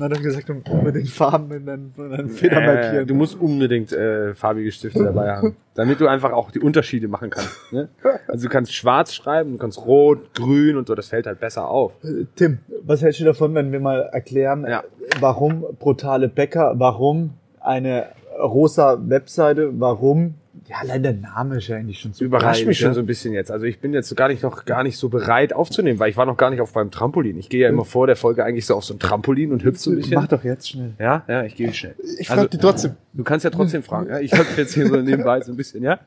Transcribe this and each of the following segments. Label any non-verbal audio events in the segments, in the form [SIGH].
Und dann hat er gesagt, unbedingt Farben in deinen, in deinen Feder Äh, du musst unbedingt äh, farbige Stifte dabei haben, [LAUGHS] damit du einfach auch die Unterschiede machen kannst. Ne? Also du kannst schwarz schreiben, du kannst rot, grün und so, das fällt halt besser auf. Tim, was hältst du davon, wenn wir mal erklären, Ja. warum brutale Bäcker, warum eine rosa Webseite, warum, ja, allein der Name ist ja eigentlich schon so Überrascht mich schon ja. so ein bisschen jetzt. Also ich bin jetzt gar nicht noch gar nicht so bereit aufzunehmen, weil ich war noch gar nicht auf beim Trampolin. Ich gehe ja immer vor der Folge eigentlich so auf so ein Trampolin und hüpfe so ein bisschen. Mach doch jetzt schnell. Ja, ja, ich gehe schnell. Ich Also- frag dich trotzdem. Du kannst ja trotzdem fragen. Ja? Ich hüpfe jetzt hier so nebenbei so ein bisschen, ja?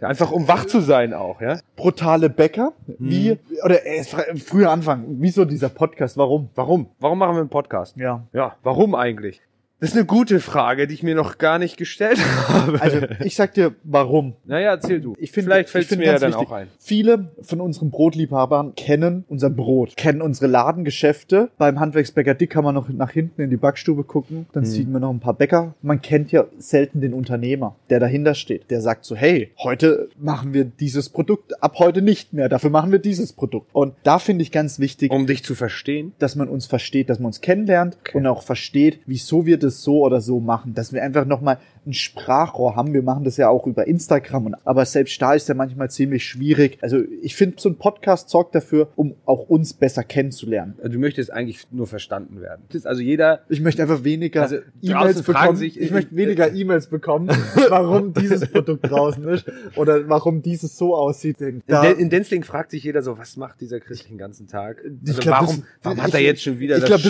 ja? Einfach um wach zu sein auch, ja? Brutale Bäcker, Mhm. wie, oder äh, früher anfangen, wieso dieser Podcast, warum? Warum? Warum machen wir einen Podcast? Ja. Ja, warum eigentlich? Das ist eine gute Frage, die ich mir noch gar nicht gestellt [LAUGHS] habe. Also, ich sag dir, warum. naja, erzähl du. Ich finde, Vielleicht fällt mir ja dann wichtig, auch ein. Viele von unseren Brotliebhabern kennen unser Brot, kennen unsere Ladengeschäfte. Beim Handwerksbäcker Dick kann man noch nach hinten in die Backstube gucken, dann sieht man noch ein paar Bäcker. Man kennt ja selten den Unternehmer, der dahinter steht. Der sagt so, hey, heute machen wir dieses Produkt, ab heute nicht mehr, dafür machen wir dieses Produkt. Und da finde ich ganz wichtig, Um dich zu verstehen. dass man uns versteht, dass man uns kennenlernt und auch versteht, wieso wir das so oder so machen. Dass wir einfach nochmal ein Sprachrohr haben. Wir machen das ja auch über Instagram. Und, aber selbst da ist ja manchmal ziemlich schwierig. Also ich finde, so ein Podcast sorgt dafür, um auch uns besser kennenzulernen. Du möchtest eigentlich nur verstanden werden. Also jeder, Ich möchte einfach weniger Also, E-Mails bekommen. sich- ich möchte weniger E-Mails bekommen, [LAUGHS] warum dieses Produkt draußen ist oder warum dieses so aussieht. Da, in, in Denzling fragt sich jeder so, was macht dieser Christ den ganzen Tag? Also glaub, warum das- warum ich- hat er jetzt schon wieder ich das nicht.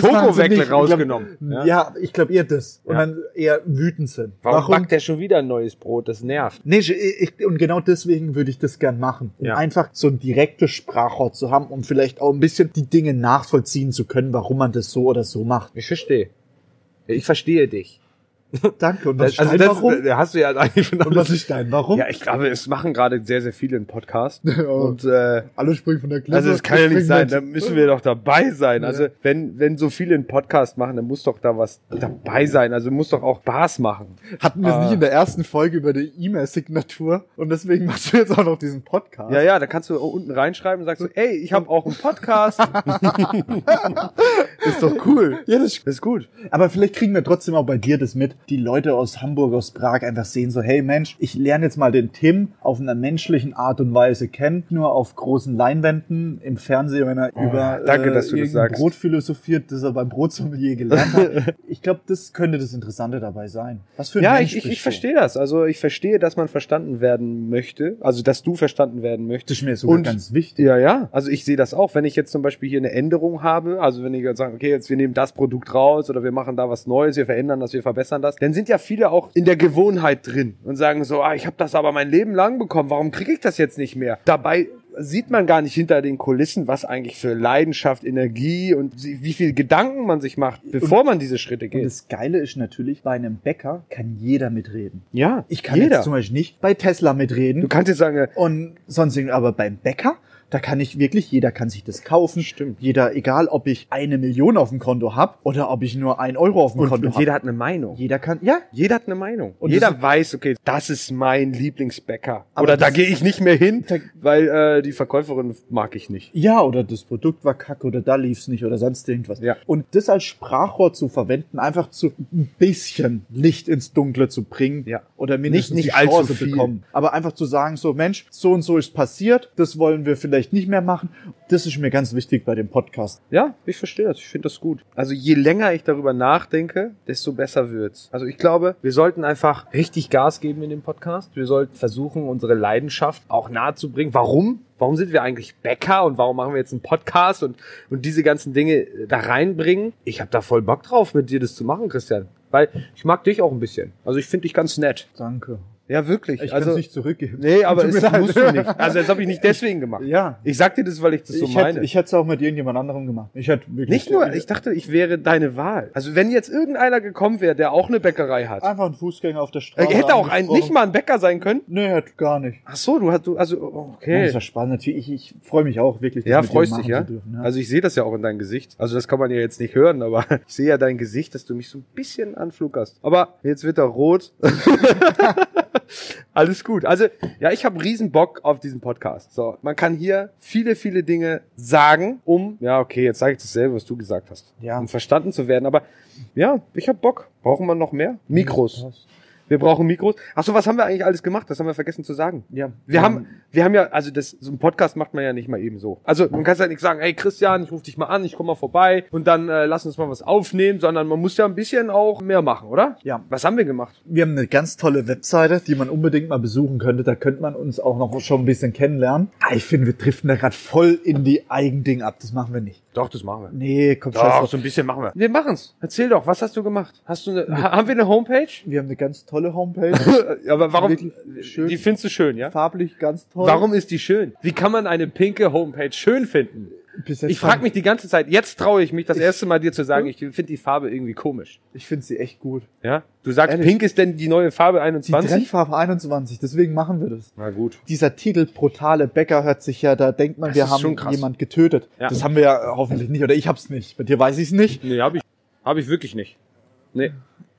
Ich glaub, rausgenommen? Ja, ich glaube eher das. Und Ja. dann eher wütend sind. Warum, backt er schon wieder ein neues Brot? Das nervt. Nee, ich, und genau deswegen würde ich das gern machen. Um Ja. einfach so ein direktes Sprachrohr zu haben, um vielleicht auch ein bisschen die Dinge nachvollziehen zu können, warum man das so oder so macht. Ich verstehe. Ich verstehe dich. [LAUGHS] Danke. Und was ist also dein das Warum? hast du ja eigentlich schon Und was ist dein Warum? Ja, ich glaube, es machen gerade sehr, sehr viele einen Podcast. [LAUGHS] Ja. Und äh, Alle springen von der Klippe. also es kann ja ich nicht sein, mit. da müssen wir doch dabei sein. Ja. Also wenn, wenn so viele einen Podcast machen, dann muss doch da was dabei sein. Also muss doch auch Spaß machen. Hatten wir es Ah. nicht in der ersten Folge über die E-Mail-Signatur und deswegen machst du jetzt auch noch diesen Podcast. Ja, ja, da kannst du unten reinschreiben und sagst so, ey, ich habe auch einen Podcast. [LAUGHS] ist doch cool. Ja, das Das ist gut. Aber vielleicht kriegen wir trotzdem auch bei dir das mit. Die Leute aus Hamburg, aus Prag einfach sehen so, hey Mensch, ich lerne jetzt mal den Tim auf einer menschlichen Art und Weise kennen, nur auf großen Leinwänden im Fernsehen, wenn er über Oh, danke, das irgendein sagst. Brot philosophiert, das er beim Brotsommelier gelernt hat. [LAUGHS] ich glaube, das könnte das Interessante dabei sein. Was für ein Ja, Mensch ich, ich, ich verstehe das. Also ich verstehe, dass man verstanden werden möchte. Also dass du verstanden werden möchtest. Das ist mir sogar Und- ganz wichtig. Ja, ja. Also ich sehe das auch, wenn ich jetzt zum Beispiel hier eine Änderung habe, also wenn ich jetzt sage, okay, jetzt wir nehmen das Produkt raus oder wir machen da was Neues, wir verändern das, wir verbessern das, dann sind ja viele auch in der Gewohnheit drin und sagen so, ah, ich habe das aber mein Leben lang bekommen, warum kriege ich das jetzt nicht mehr? Dabei sieht man gar nicht hinter den Kulissen, was eigentlich für Leidenschaft, Energie und wie viel Gedanken man sich macht, bevor man diese Schritte Und geht. das Geile ist natürlich, bei einem Bäcker kann jeder mitreden. Ja, Ich kann jeder. jetzt zum Beispiel nicht bei Tesla mitreden. Du kannst jetzt sagen, äh, und sonst aber beim Bäcker, da kann ich wirklich, jeder kann sich das kaufen. Stimmt. Jeder, egal ob ich eine Million auf dem Konto hab oder ob ich nur ein Euro auf dem und, Konto und hab. jeder hat eine Meinung. jeder kann, ja, Jeder hat eine Meinung. Und jeder weiß, okay, das ist mein Lieblingsbäcker. Oder da gehe ich nicht mehr hin, Da- weil äh, die Verkäuferin mag ich nicht. ja, oder das Produkt war kacke oder da lief's nicht oder sonst irgendwas. Ja. Und das als Sprachrohr zu verwenden, einfach zu ein bisschen Licht ins Dunkle zu bringen Ja. oder mindestens Nicht- nicht die Chance viel. bekommen. Aber einfach zu sagen, so Mensch, so und so ist passiert, das wollen wir vielleicht nicht mehr machen. Das ist mir ganz wichtig bei dem Podcast. Ja, ich verstehe das. Ich finde das gut. Also je länger ich darüber nachdenke, desto besser wird's. Also ich glaube, wir sollten einfach richtig Gas geben in dem Podcast. Wir sollten versuchen, unsere Leidenschaft auch nahe zu bringen. Warum? Warum sind wir eigentlich Bäcker und warum machen wir jetzt einen Podcast und, und diese ganzen Dinge äh, da reinbringen? Ich habe da voll Bock drauf, mit dir das zu machen, Christian. Weil ich mag dich auch ein bisschen. Also ich finde dich ganz nett. Danke. Ja, wirklich. Ich also, kann es nicht zurückgeben. Nee, aber [LAUGHS] es leid. musst du nicht. Also das habe ich nicht [LAUGHS] deswegen gemacht. Ja. Ich sag dir das, weil ich das so ich, meine. hätte, ich hätte es auch mit irgendjemand anderem gemacht. Ich hätte wirklich Nicht nur, ich dachte, ich wäre deine Wahl. Also wenn jetzt irgendeiner gekommen wäre, der auch eine Bäckerei hat. einfach ein Fußgänger auf der Er Straße. hätte auch ein, nicht mal ein Bäcker sein können. Nee, hätte gar nicht. Ach so, du hast du also Ja, okay. das war spannend. Natürlich, ich, ich freue mich auch wirklich. Ja, freust dich, ja? dürfen, ja. Also ich sehe das ja auch in deinem Gesicht. Also das kann man ja jetzt nicht hören, aber [LAUGHS] ich sehe ja dein Gesicht, dass du mich so ein bisschen anfluckerst. Aber jetzt wird er rot. Alles gut. Also, ja, ich habe riesen Bock auf diesen Podcast. So, man kann hier viele, viele Dinge sagen, um, ja, okay, jetzt sage ich dasselbe, was du gesagt hast, Ja. um verstanden zu werden. Aber ja, ich habe Bock. Brauchen wir noch mehr? Mikros. Wir brauchen Mikros. Ach so, was haben wir eigentlich alles gemacht? Das haben wir vergessen zu sagen. Ja. Wir haben, wir haben ja, also das, so ein Podcast macht man ja nicht mal eben so. Also man kann ja nicht sagen, hey Christian, ich rufe dich mal an, ich komme mal vorbei und dann äh, lass uns mal was aufnehmen, sondern man muss ja ein bisschen auch mehr machen, oder? Ja. Was haben wir gemacht? Wir haben eine ganz tolle Webseite, die man unbedingt mal besuchen könnte. Da könnte man uns auch noch schon ein bisschen kennenlernen. Ah, Ich finde, wir driften da gerade voll in die Eigending ab. Das machen wir nicht. Doch, das machen wir. Nee, komm, scheiß Doch, drauf. so ein bisschen machen wir. Wir machen's. Erzähl doch, was hast du gemacht? Hast du eine, ha- haben wir eine Homepage? Wir haben eine ganz tolle Homepage. [LAUGHS] Aber warum? Wirklich schön. Die findest du schön, ja? Farblich ganz toll. Warum ist die schön? Wie kann man eine pinke Homepage schön finden? Ich frage mich die ganze Zeit, jetzt traue ich mich das erste Mal dir zu sagen, ich finde die Farbe irgendwie komisch. Ich finde sie echt gut. Ja? Du sagst, Ehrlich? pink ist denn die neue Farbe Die 21? Trendfarbe 21, deswegen machen wir das. Na gut. Dieser Titel brutale Bäcker hört sich ja, da denkt man, Das wir haben jemand getötet. Ja. Das haben wir ja hoffentlich nicht, oder ich hab's nicht. Bei dir weiß ich's nicht. Nee, habe ich, hab ich wirklich nicht. Nee,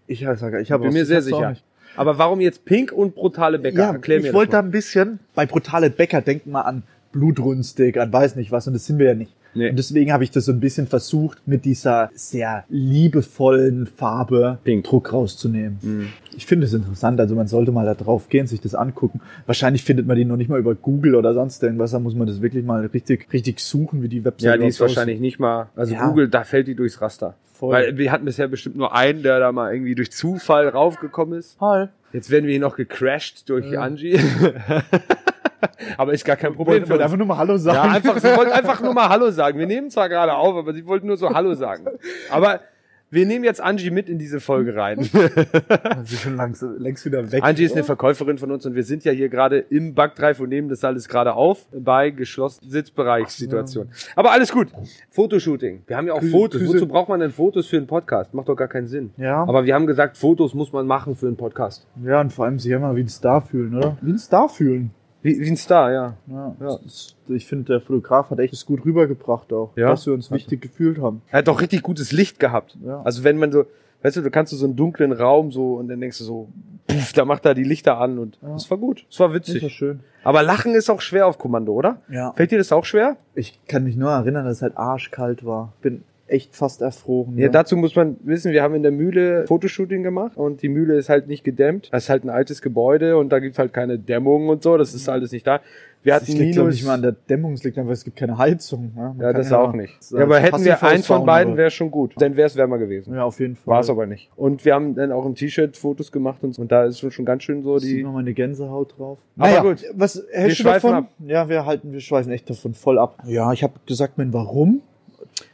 Ich sage, ich hab bin mir ich sehr sicher. Aber warum jetzt pink und brutale Bäcker? Ja, Erklär mir ich wollte da ein bisschen, bei brutale Bäcker denkt man an blutrünstig, an weiß nicht was, und das sind wir ja nicht. Nee. Und deswegen habe ich das so ein bisschen versucht, mit dieser sehr liebevollen Farbe Pink. Druck rauszunehmen. Mhm. Ich finde es interessant, also man sollte mal da drauf gehen, sich das angucken. Wahrscheinlich findet man die noch nicht mal über Google oder sonst irgendwas, da muss man das wirklich mal richtig, richtig suchen, wie die Website Ja, die ist wahrscheinlich nicht mal, also Ja. Google, da fällt die durchs Raster. Voll. Weil wir hatten bisher bestimmt nur einen, der da mal irgendwie durch Zufall raufgekommen ist. Hi. Jetzt werden wir hier noch gecrashed durch Angie. [LAUGHS] [LAUGHS] aber ist gar kein Problem für wollte einfach nur mal Hallo sagen. Ja, einfach, sie wollte einfach nur mal [LAUGHS] Hallo sagen. Wir nehmen zwar gerade auf, aber sie wollte nur so Hallo sagen. Aber wir nehmen jetzt Angie mit in diese Folge rein. [LAUGHS] Sie ist schon langs, längst wieder weg. Angie ist eine Verkäuferin von uns und wir sind ja hier gerade im Backdrive und nehmen das alles gerade auf bei geschlossenen Sitzbereichssituation. Aber alles gut. Fotoshooting. Wir haben ja auch Grüße- Fotos. Grüße- Wozu braucht man denn Fotos für einen Podcast? Macht doch gar keinen Sinn. Ja. Aber wir haben gesagt, Fotos muss man machen für einen Podcast. Ja, und vor allem sich immer wie ein Star fühlen, oder? Wie ein Star fühlen. Wie, wie ein Star, ja. Ja, Ja. das- Ich finde, der Fotograf hat echt das gut rübergebracht auch, Ja. dass wir uns wichtig gefühlt haben. Er hat doch richtig gutes Licht gehabt. Ja. Also wenn man so, weißt du, du kannst du so einen dunklen Raum so und dann denkst du so, pff, da macht er die Lichter an und Ja. das war gut. Das war Das ist ja witzig. schön. Aber Lachen ist auch schwer auf Kommando, oder? Ja. Fällt dir das auch schwer? Ich kann mich nur erinnern, dass es halt arschkalt war. Bin echt fast erfroren. Ja, dazu muss man wissen, wir haben in der Mühle Fotoshooting gemacht und die Mühle ist halt nicht gedämmt. Das ist halt ein altes Gebäude und da gibt's halt keine Dämmung und so, das ist alles nicht da. Wir Das hatten liegt, glaube Minus. ich, mal an der Dämmung, es liegt einfach, es gibt keine Heizung. Ja, Man ja, das auch nicht. Ja, aber hätten wir eins von beiden, aber- wäre schon gut. Dann wäre es wärmer gewesen. Ja, auf jeden Fall. War es aber nicht. Und wir haben dann auch im T-Shirt Fotos gemacht und, so. und da ist schon ganz schön so Sieht die. man meine Gänsehaut drauf. Aber Naja, gut. Was hältst du schweifen davon? ab. Ja, wir halten, wir schweifen echt davon voll ab. Ja, ich habe gesagt, mein Warum.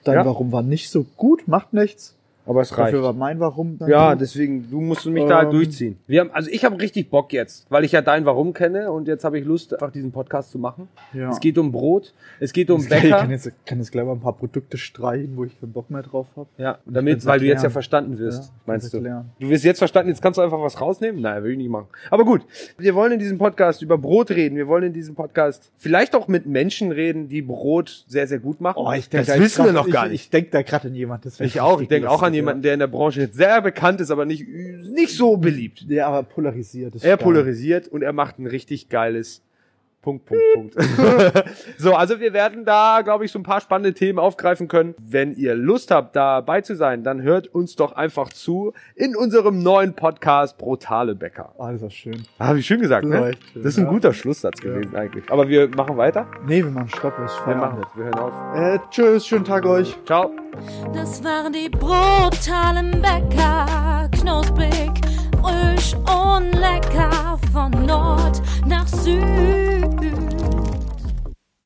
Dein Ja. Warum war nicht so gut, macht nichts. Aber es reicht. Dafür war mein Warum dann Ja, deswegen, du musst mich da Ähm. durchziehen. Wir haben, also ich habe richtig Bock jetzt, weil ich ja dein Warum kenne und jetzt habe ich Lust, einfach diesen Podcast zu machen. Ja. Es geht um Brot, es geht um Ich kann Bäcker. jetzt, kann jetzt gleich mal ein paar Produkte streichen, wo ich keinen Bock mehr drauf habe. Ja, Und damit, weil du jetzt ja verstanden wirst, Ja, meinst du. erklären. Du wirst jetzt verstanden, jetzt kannst du einfach was rausnehmen? Nein, will ich nicht machen. Aber gut, wir wollen in diesem Podcast über Brot reden. Wir wollen in diesem Podcast vielleicht auch mit Menschen reden, die Brot sehr, sehr gut machen. Oh, ich denk das da wissen wir noch gar ich, nicht. Ich denke da gerade an jemand. Das Ich auch. Ich denke auch an lustig, jemanden, der in der Branche jetzt sehr bekannt ist, aber nicht, nicht so beliebt. Ja. Der aber polarisiert ist. Er geil. polarisiert und er macht ein richtig geiles Punkt, Punkt, Punkt. [LAUGHS] so, also wir werden da, glaube ich, so ein paar spannende Themen aufgreifen können. Wenn ihr Lust habt, dabei zu sein, dann hört uns doch einfach zu in unserem neuen Podcast Brutale Bäcker. Ah, das war schön. Ah, wie schön gesagt, Das ne? schön, Das ist ein ja. guter Schlusssatz gewesen eigentlich. Aber wir machen weiter. Nee, wir machen Stopp, was Wir machen das. Wir hören auf. Äh, tschüss, schönen Tag euch. Ciao. Das waren die brutalen Bäcker, knusprig, frisch und lecker.